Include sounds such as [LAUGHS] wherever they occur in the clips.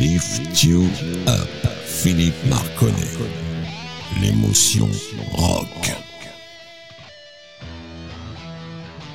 Lift You Up, Philippe Marconnet. L'émotion rock.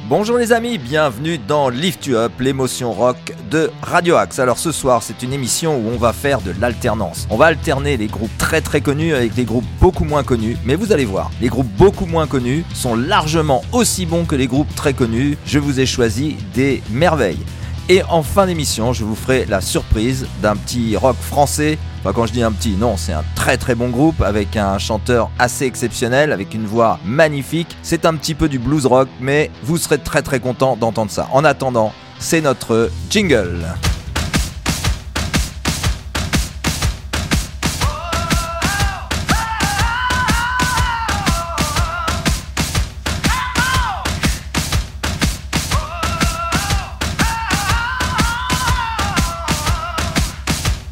Bonjour les amis, bienvenue dans Lift You Up, l'émotion rock de Radio Axe. Alors ce soir, c'est une émission où on va faire de l'alternance. On va alterner les groupes très très connus avec des groupes beaucoup moins connus, mais vous allez voir, les groupes beaucoup moins connus sont largement aussi bons que les groupes très connus. Je vous ai choisi des merveilles. Et en fin d'émission, je vous ferai la surprise d'un petit rock français. Enfin, quand je dis un petit, non, c'est un très très bon groupe avec un chanteur assez exceptionnel, avec une voix magnifique. C'est un petit peu du blues rock, mais vous serez très très content d'entendre ça. En attendant, c'est notre jingle.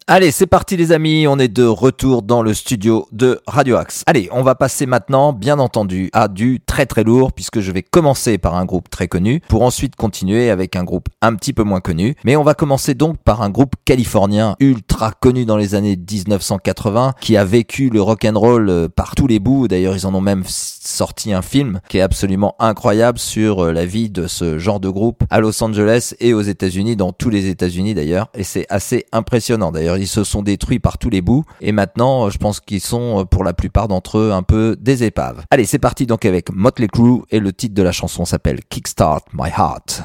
Allez, c'est parti les amis, on est de retour dans le studio de Radio Axe. Allez, on va passer maintenant, bien entendu, à du très très lourd, puisque je vais commencer par un groupe très connu, pour ensuite continuer avec un groupe un petit peu moins connu. Mais on va commencer donc par un groupe californien ultra connu dans les années 1980, qui a vécu le rock and roll euh, par tous les bouts. D'ailleurs, ils en ont même sorti un film qui est absolument incroyable sur euh, la vie de ce genre de groupe à Los Angeles et aux États-Unis, dans tous les États-Unis d'ailleurs, et c'est assez impressionnant. D'ailleurs, ils se sont détruits par tous les bouts et maintenant, je pense qu'ils sont euh, pour la plupart d'entre eux un peu des épaves. Allez, c'est parti donc avec Motley Crue et le titre de la chanson s'appelle Kickstart My Heart.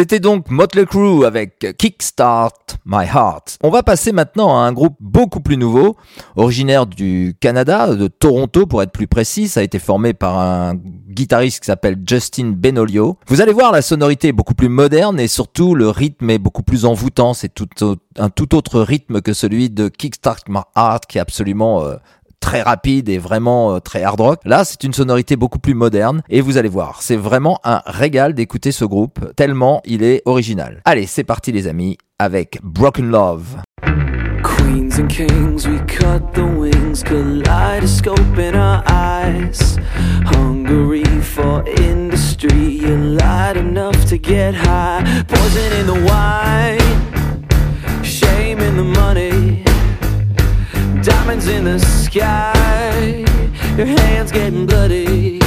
C'était donc Motley Crue avec Kickstart My Heart. On va passer maintenant à un groupe beaucoup plus nouveau, originaire du Canada, de Toronto pour être plus précis. Ça a été formé par un guitariste qui s'appelle Justin Benolio. Vous allez voir, la sonorité est beaucoup plus moderne et surtout le rythme est beaucoup plus envoûtant. C'est un tout autre rythme que celui de Kickstart My Heart qui est absolument euh, très rapide et vraiment euh, très hard rock. Là, c'est une sonorité beaucoup plus moderne et vous allez voir, c'est vraiment un régal d'écouter ce groupe tellement il est original. Allez, c'est parti les amis avec Broken Love. Queens and kings, we cut the wings, our eyes. Hungry for industry, light enough to get high. The wine, shame in the money. Diamonds in the sky, your hands getting bloody.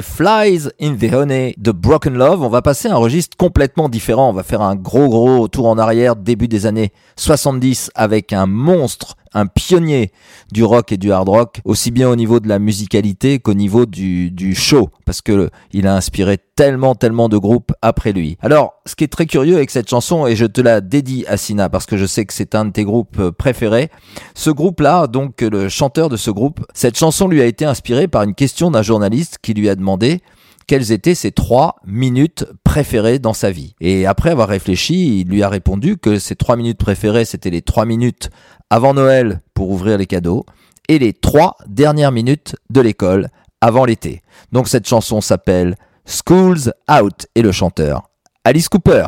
Flies in the Honey de Broken Love, on va passer un registre complètement différent. On va faire un gros gros tour en arrière début des années 70 avec un monstre, un pionnier du rock et du hard rock, aussi bien au niveau de la musicalité qu'au niveau du, du show, parce que il a inspiré tellement tellement de groupes après lui. Alors, ce qui est très curieux avec cette chanson, et je te la dédie à Sina, parce que je sais que c'est un de tes groupes euh, préférés, ce groupe-là, donc le chanteur de ce groupe, cette chanson lui a été inspirée par une question d'un journaliste qui lui a demandé quelles étaient ses trois minutes préférées dans sa vie. Et après avoir réfléchi, il lui a répondu que ses trois minutes préférées, c'était les trois minutes avant Noël pour ouvrir les cadeaux et les trois dernières minutes de l'école avant l'été. Donc cette chanson s'appelle School's Out et le chanteur Alice Cooper.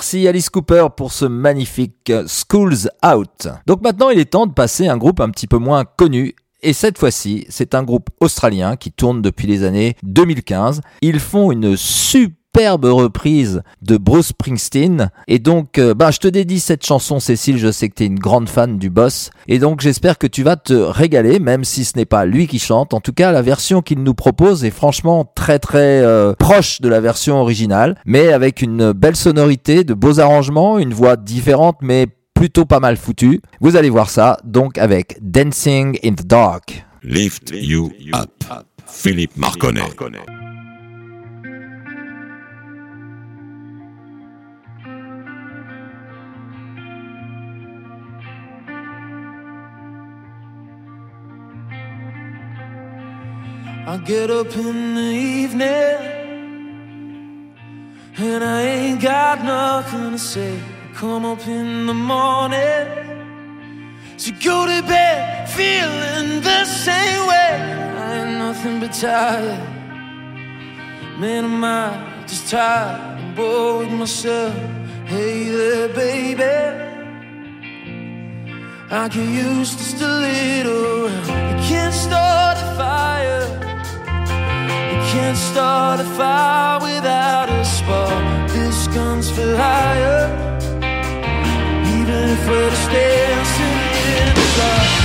Merci Alice Cooper pour ce magnifique euh, Schools Out. Donc maintenant, il est temps de passer à un groupe un petit peu moins connu. Et cette fois-ci, c'est un groupe australien qui tourne depuis les années 2015. Ils font une superbe reprise de Bruce Springsteen. Et donc, euh, bah, je te dédie cette chanson, Cécile. Je sais que tu es une grande fan du boss. Et donc, j'espère que tu vas te régaler, même si ce n'est pas lui qui chante. En tout cas, la version qu'il nous propose est franchement très très euh, proche de la version originale, mais avec une belle sonorité, de beaux arrangements, une voix différente, mais plutôt pas mal foutue. Vous allez voir ça, donc avec Dancing in the Dark. Lift You Up. Philippe Marconnet. I get up in the evening and I ain't got nothing to say. Come up in the morning to go to bed feeling the same way. I ain't nothing but tired. Man, am I just tired and bored with myself? Hey there, baby. I could use just a little. You can't start a fire. You can't start a fire without a spark. This gun's for hire. Even if we're just dancing in the dark.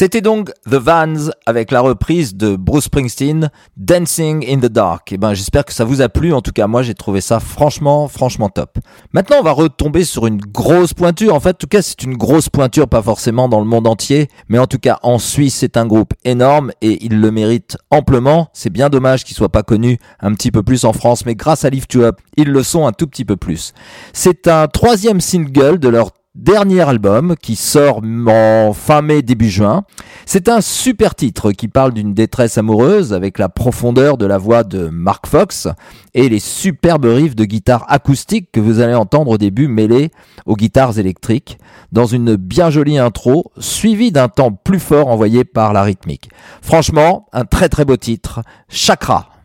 C'était donc The Vans avec la reprise de Bruce Springsteen, Dancing in the Dark. Et ben, j'espère que ça vous a plu. En tout cas, moi, j'ai trouvé ça franchement, franchement top. Maintenant, on va retomber sur une grosse pointure. En fait, en tout cas, c'est une grosse pointure, pas forcément dans le monde entier, mais en tout cas, en Suisse, c'est un groupe énorme et il le mérite amplement. C'est bien dommage qu'il soit pas connu un petit peu plus en France, mais grâce à Lift You Up, ils le sont un tout petit peu plus. C'est un troisième single de leur dernier album qui sort en fin mai début juin. C'est un super titre qui parle d'une détresse amoureuse avec la profondeur de la voix de Mark Fox et les superbes riffs de guitare acoustique que vous allez entendre au début mêlés aux guitares électriques dans une bien jolie intro suivie d'un temps plus fort envoyé par la rythmique. Franchement, un très très beau titre, Chakra.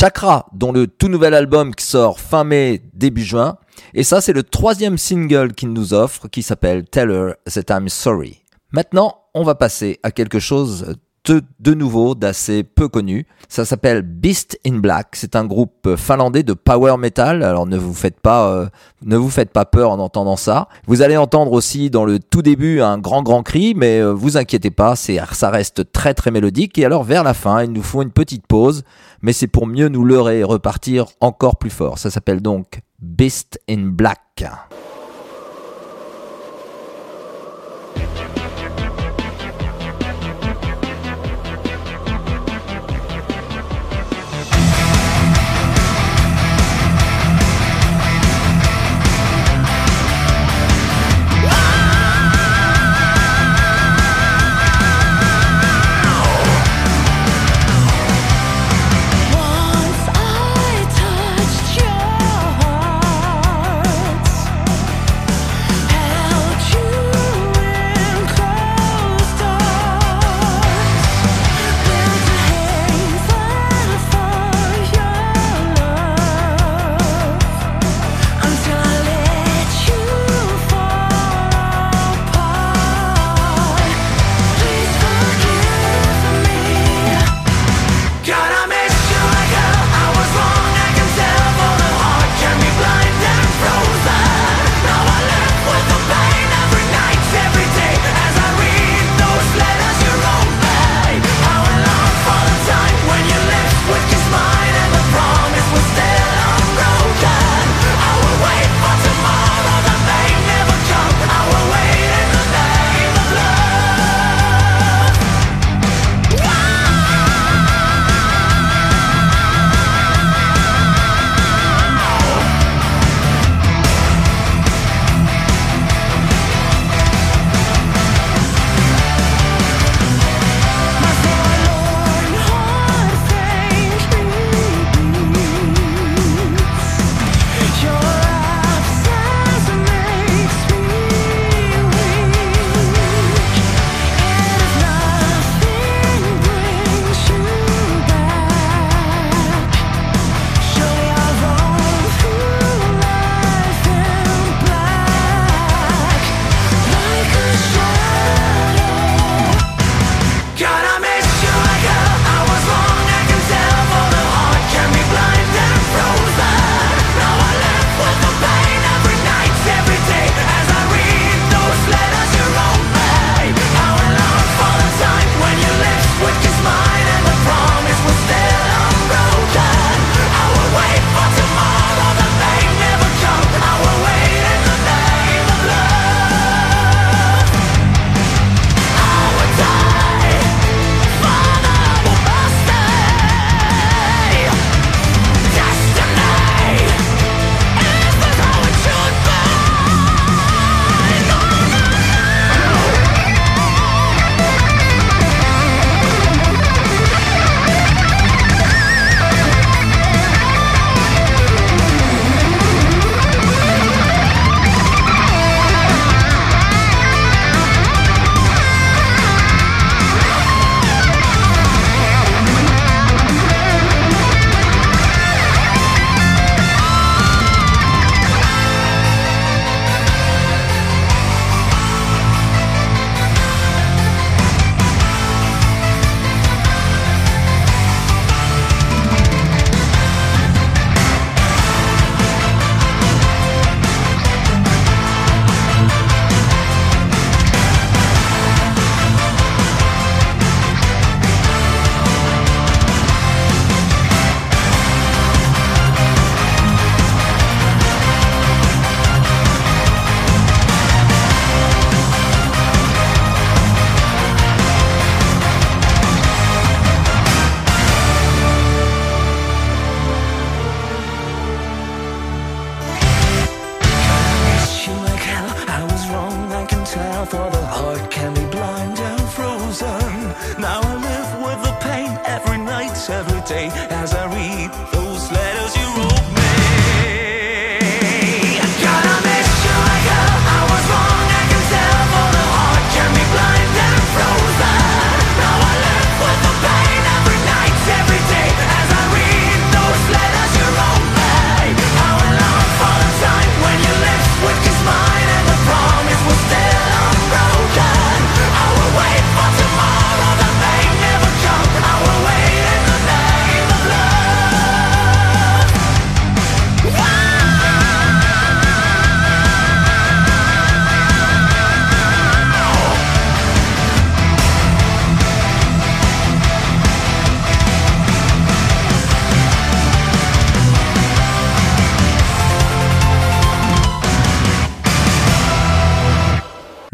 Chakra, dont le tout nouvel album qui sort fin mai, début juin. Et ça, c'est le troisième single qu'il nous offre, qui s'appelle Tell Her That I'm Sorry. Maintenant, on va passer à quelque chose de, nouveau d'assez peu connu. Ça s'appelle Beast in Black. C'est un groupe finlandais de power metal. Alors ne vous faites pas, euh, ne vous faites pas peur en entendant ça. Vous allez entendre aussi dans le tout début un grand grand cri, mais euh, vous inquiétez pas, c'est ça reste très très mélodique. Et alors vers la fin, il nous faut une petite pause, mais c'est pour mieux nous leurrer et repartir encore plus fort. Ça s'appelle donc Beast in Black.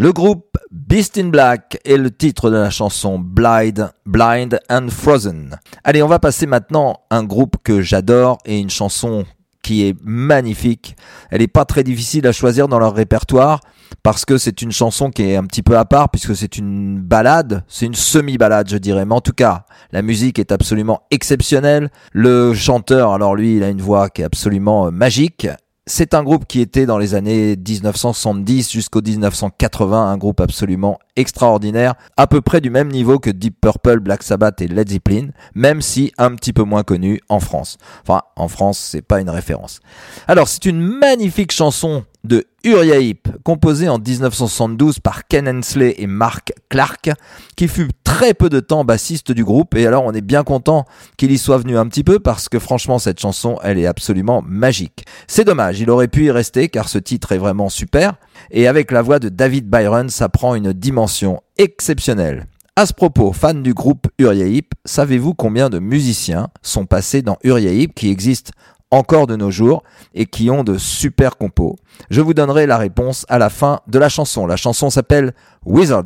Le groupe Beast in Black est le titre de la chanson Blind, Blind and Frozen. Allez, on va passer maintenant à un groupe que j'adore et une chanson qui est magnifique. Elle n'est pas très difficile à choisir dans leur répertoire parce que c'est une chanson qui est un petit peu à part puisque c'est une balade, c'est une semi-balade je dirais, mais en tout cas la musique est absolument exceptionnelle. Le chanteur, alors lui il a une voix qui est absolument euh, magique. C'est un groupe qui était dans les années 1970 jusqu'au 1980, un groupe absolument extraordinaire, à peu près du même niveau que Deep Purple, Black Sabbath et Led Zeppelin, même si un petit peu moins connu en France. Enfin, en France, c'est pas une référence. Alors, c'est une magnifique chanson de Uriah Heep, composée en 1972 par Ken Hensley et Mark Clark, qui fut très peu de temps bassiste du groupe, et alors on est bien content qu'il y soit venu un petit peu, parce que franchement cette chanson, elle est absolument magique. C'est dommage, il aurait pu y rester, car ce titre est vraiment super, et avec la voix de David Byron, ça prend une dimension exceptionnelle. À ce propos, fan du groupe Uriah Heep, savez-vous combien de musiciens sont passés dans Uriah Heep qui existe encore de nos jours et qui ont de super compos. Je vous donnerai la réponse à la fin de la chanson. La chanson s'appelle Wizard.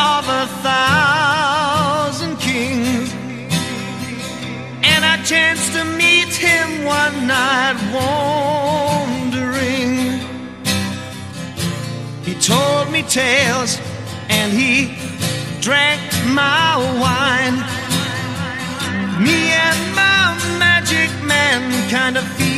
Of a thousand kings. And I chanced to meet him one night wandering. He told me tales and he drank my wine. Me and my magic man kind of feeling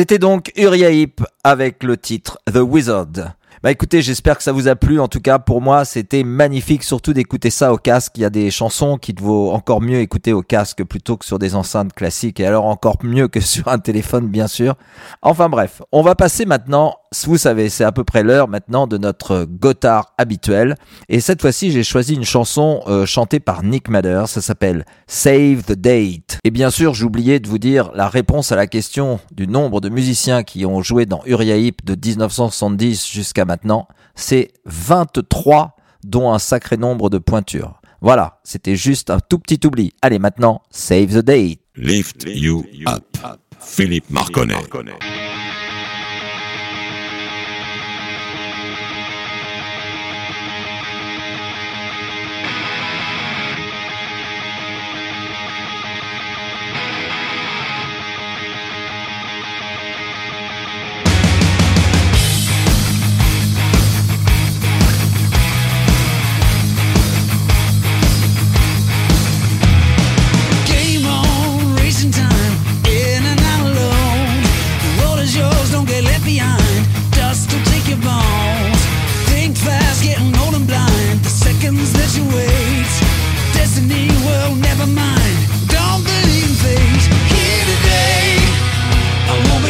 C'était donc Uriah Heep avec le titre The Wizard. Bah écoutez, j'espère que ça vous a plu. En tout cas, pour moi, c'était magnifique, surtout d'écouter ça au casque. Il y a des chansons qui vaut encore mieux écouter au casque plutôt que sur des enceintes classiques, et alors encore mieux que [LAUGHS] sur un téléphone, bien sûr. Enfin bref, on va passer maintenant. Vous savez, c'est à peu près l'heure maintenant de notre Gotthard habituel. Et cette fois-ci, j'ai choisi une chanson euh, chantée par Nick Madder. Ça s'appelle Save the Date. Et bien sûr, oublié de vous dire la réponse à la question du nombre de musiciens qui ont joué dans Uriah Heep de 1970 jusqu'à maintenant. C'est 23, dont un sacré nombre de pointures. Voilà, c'était juste un tout petit oubli. Allez, maintenant, Save the Date. Lift You Up. Philippe Marconnet.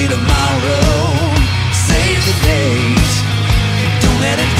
tomorrow. Save the date. Don't let it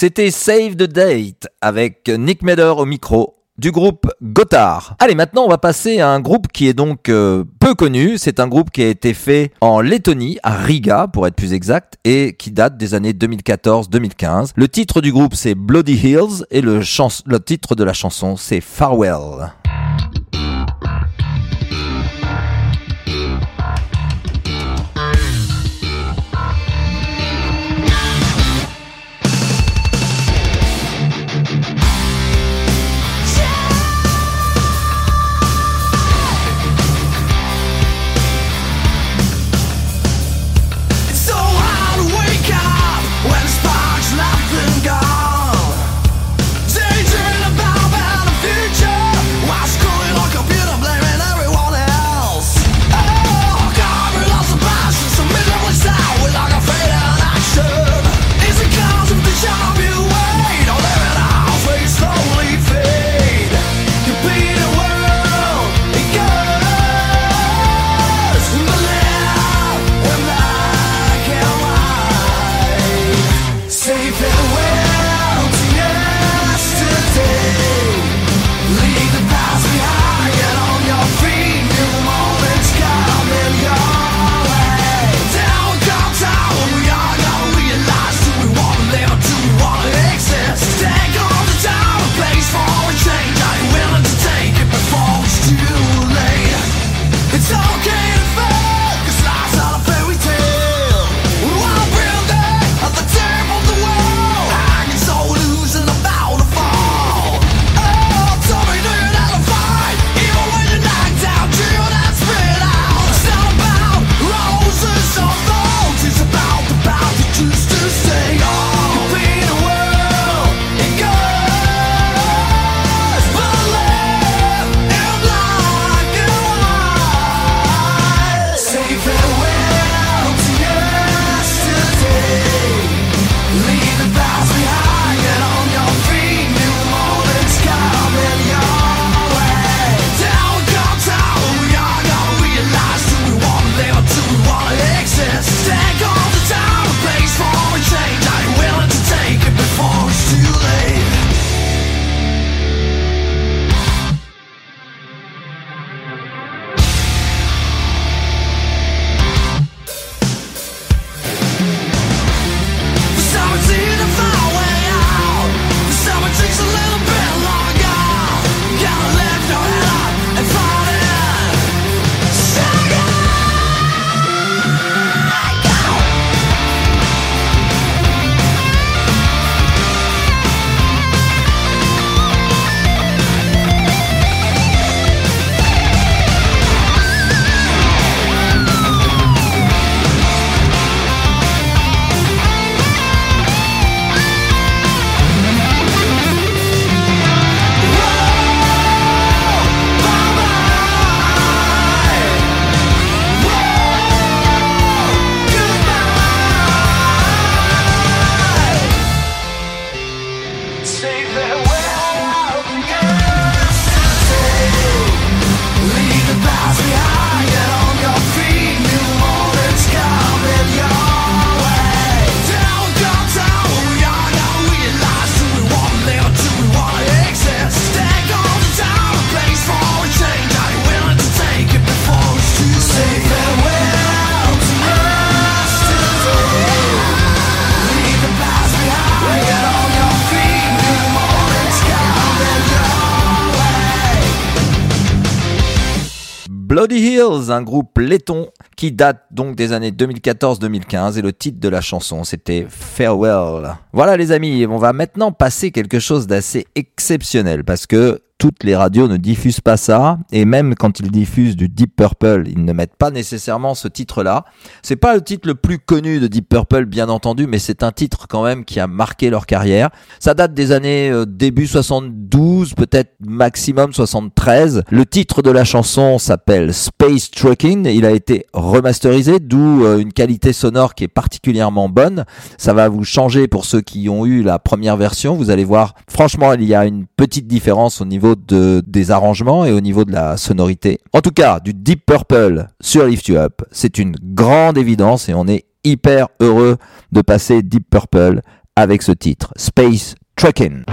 C'était Save the Date avec Nick Meder au micro du groupe Gotthard. Allez, maintenant on va passer à un groupe qui est donc euh, peu connu. C'est un groupe qui a été fait en Lettonie, à Riga pour être plus exact, et qui date des années 2014-2015. Le titre du groupe c'est Bloody Hills et le, titre de la chanson c'est Farewell. Un groupe letton qui date donc des années 2014-2015 et le titre de la chanson c'était Farewell. Voilà les amis, on va maintenant passer quelque chose d'assez exceptionnel parce que toutes les radios ne diffusent pas ça et même quand ils diffusent du Deep Purple, ils ne mettent pas nécessairement ce titre-là. C'est pas le titre le plus connu de Deep Purple bien entendu, mais c'est un titre quand même qui a marqué leur carrière. Ça date des années euh, début 72, peut-être maximum 73. Le titre de la chanson s'appelle Space Trucking. Il a été remasterisé, d'où euh, une qualité sonore qui est particulièrement bonne. Ça va vous changer pour ceux qui ont eu la première version. Vous allez voir, franchement, il y a une petite différence au niveau de, des arrangements et au niveau de la sonorité. En tout cas, du Deep Purple sur Lift You Up, c'est une grande évidence et on est hyper heureux de passer Deep Purple avec ce titre, Space Truckin'.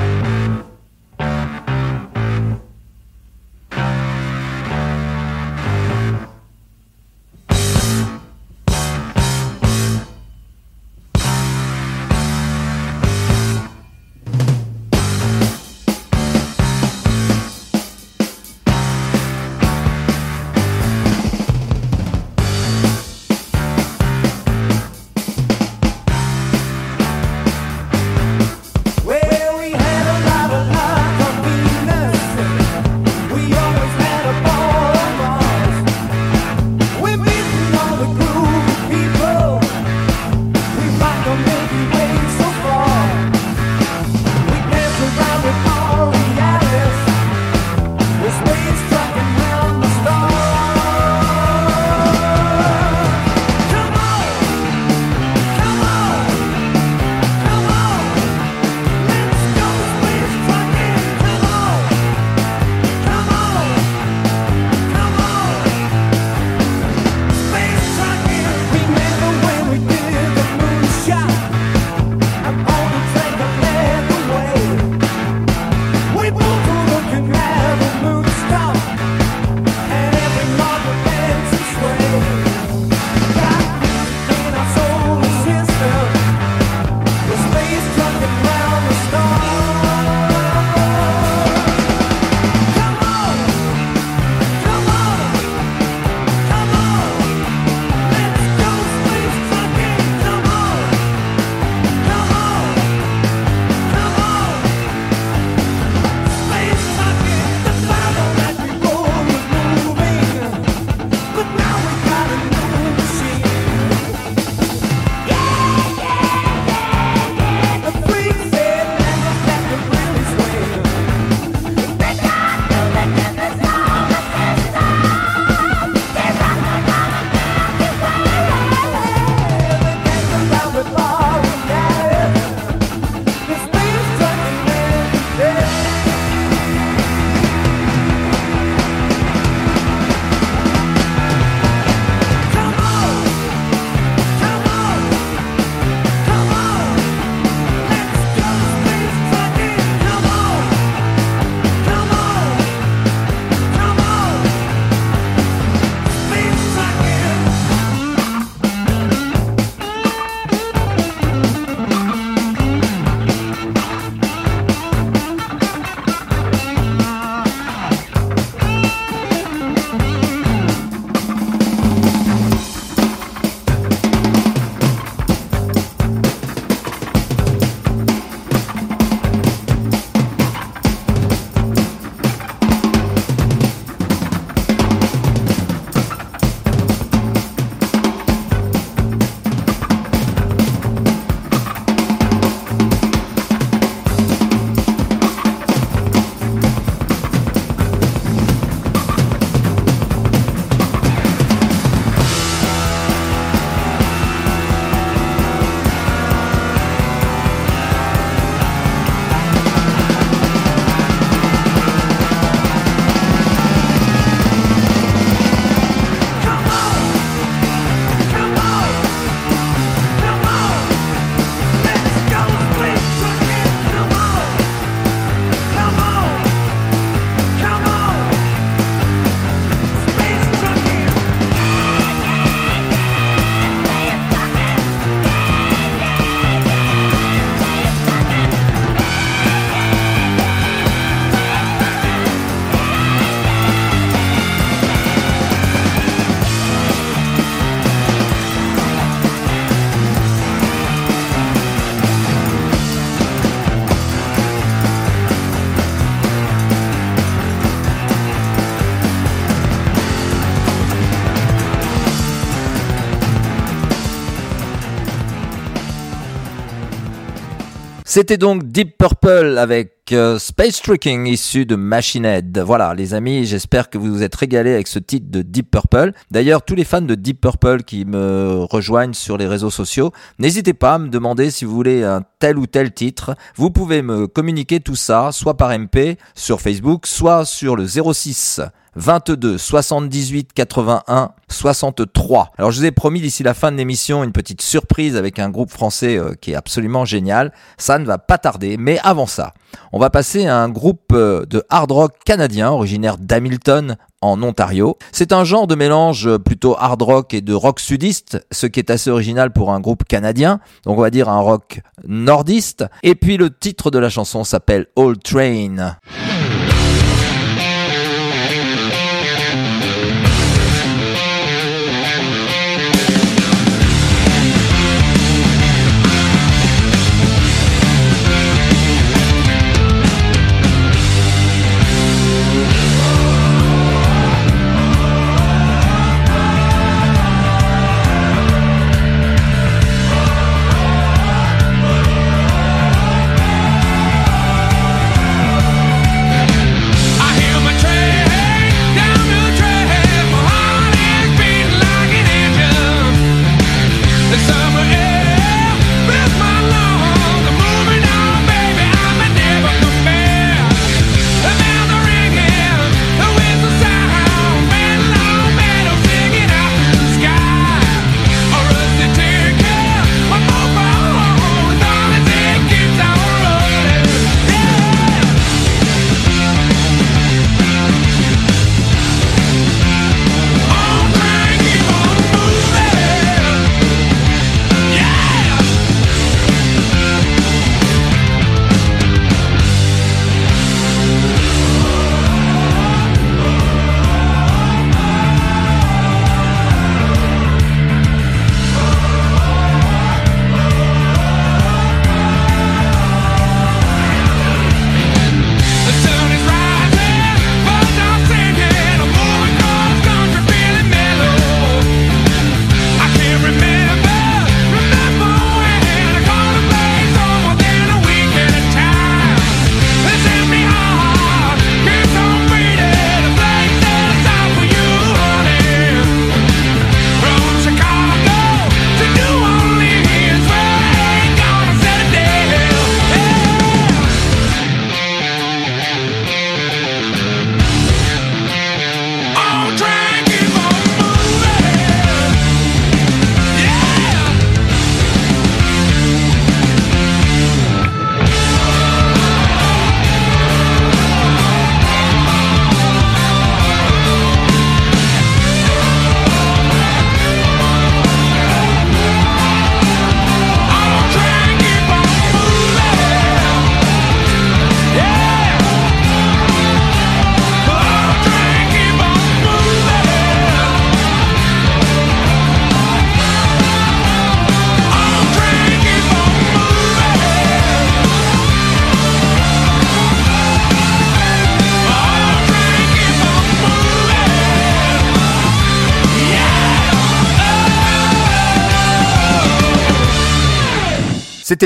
C'était donc Deep Purple avec euh, Space Tricking issu de Machine Head. Voilà les amis, j'espère que vous vous êtes régalés avec ce titre de Deep Purple. D'ailleurs, tous les fans de Deep Purple qui me rejoignent sur les réseaux sociaux, n'hésitez pas à me demander si vous voulez un tel ou tel titre. Vous pouvez me communiquer tout ça soit par MP sur Facebook, soit sur le 06 22 78 81 63. Alors je vous ai promis d'ici la fin de l'émission une petite surprise avec un groupe français euh, qui est absolument génial. Ça ne va pas tarder, mais avant ça, on va passer à un groupe euh, de hard rock canadien originaire d'Hamilton en Ontario. C'est un genre de mélange euh, plutôt hard rock et de rock sudiste, ce qui est assez original pour un groupe canadien. Donc on va dire un rock nordiste. Et puis le titre de la chanson s'appelle Old Train.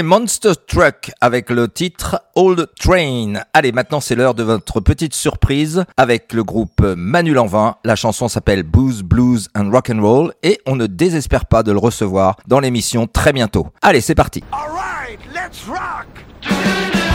Monster Truck avec le titre Old Train. Allez, maintenant c'est l'heure de votre petite surprise avec le groupe Manu Lanvin. La chanson s'appelle Booze, Blues and Rock and Roll et on ne désespère pas de le recevoir dans l'émission très bientôt. Allez, c'est parti. Let's rock.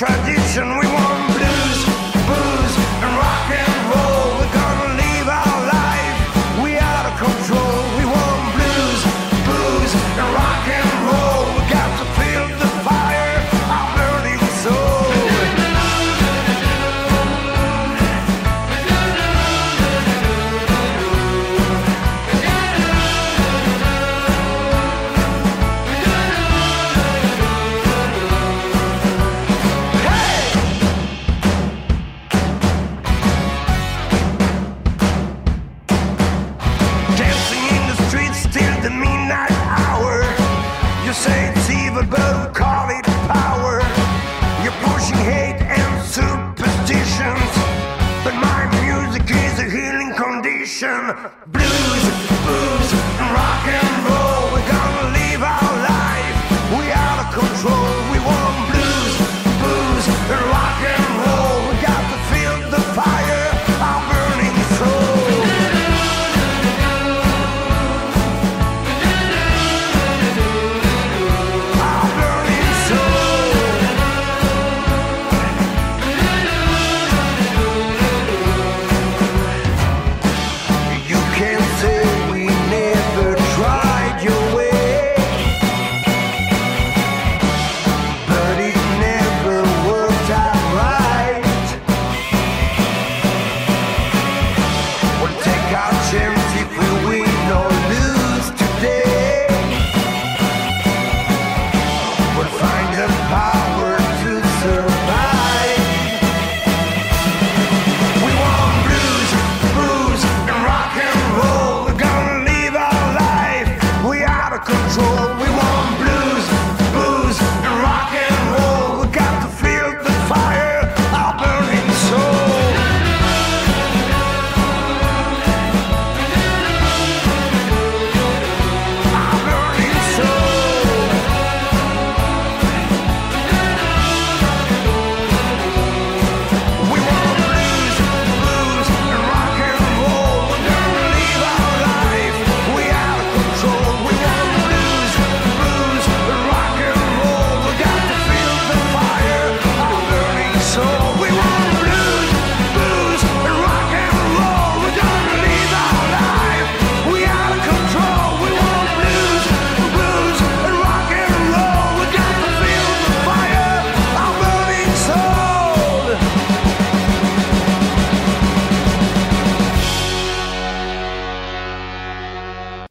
Tradition.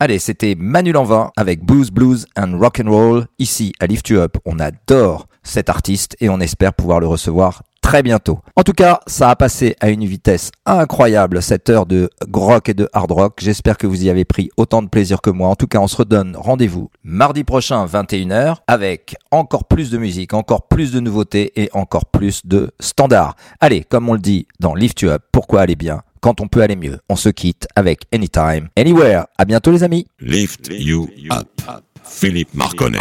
Allez, c'était Manu Lanvin avec Blues Blues and Rock and Roll. Ici, à Lift You Up, on adore cet artiste et on espère pouvoir le recevoir très bientôt. En tout cas, ça a passé à une vitesse incroyable cette heure de rock et de hard rock. J'espère que vous y avez pris autant de plaisir que moi. En tout cas, on se redonne rendez-vous mardi prochain 21h avec encore plus de musique, encore plus de nouveautés et encore plus de standards. Allez, comme on le dit dans Lift You Up, pourquoi aller bien quand on peut aller mieux On se quitte avec Anytime, Anywhere. À bientôt les amis. Lift you up. Philippe Marconnet.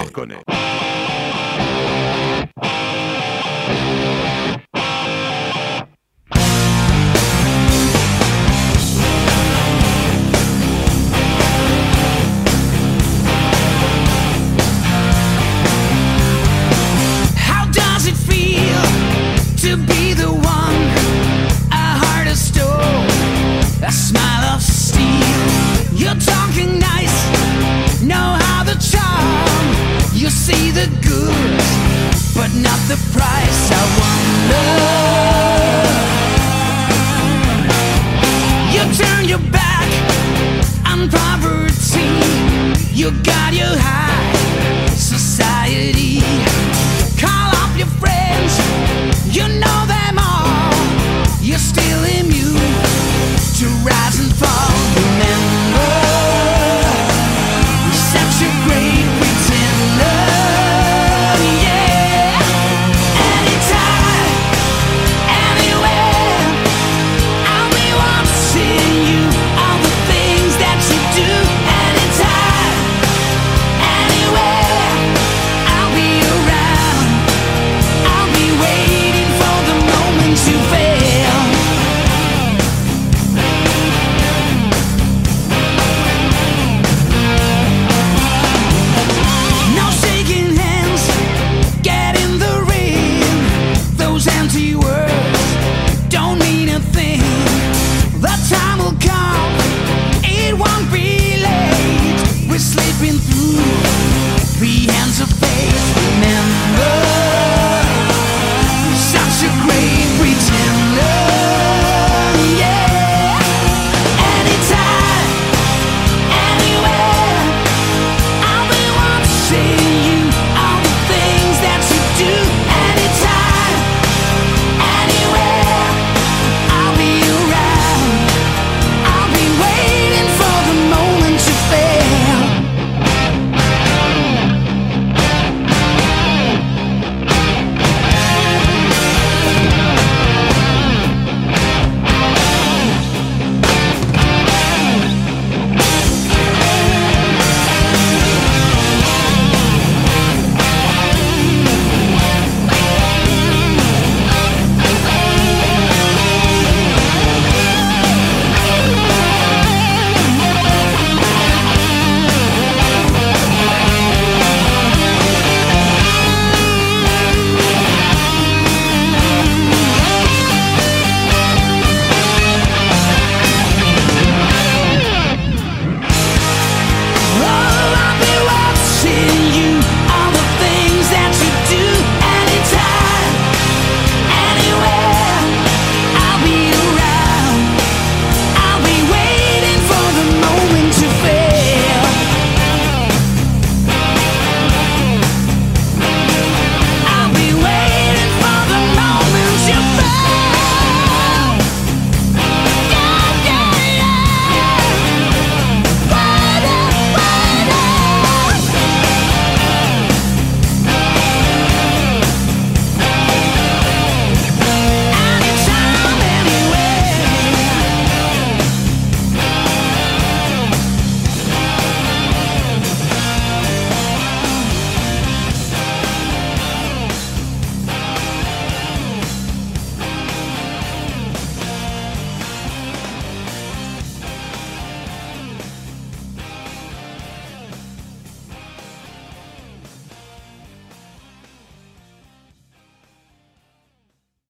How does it feel to be You turn your back on property You got your high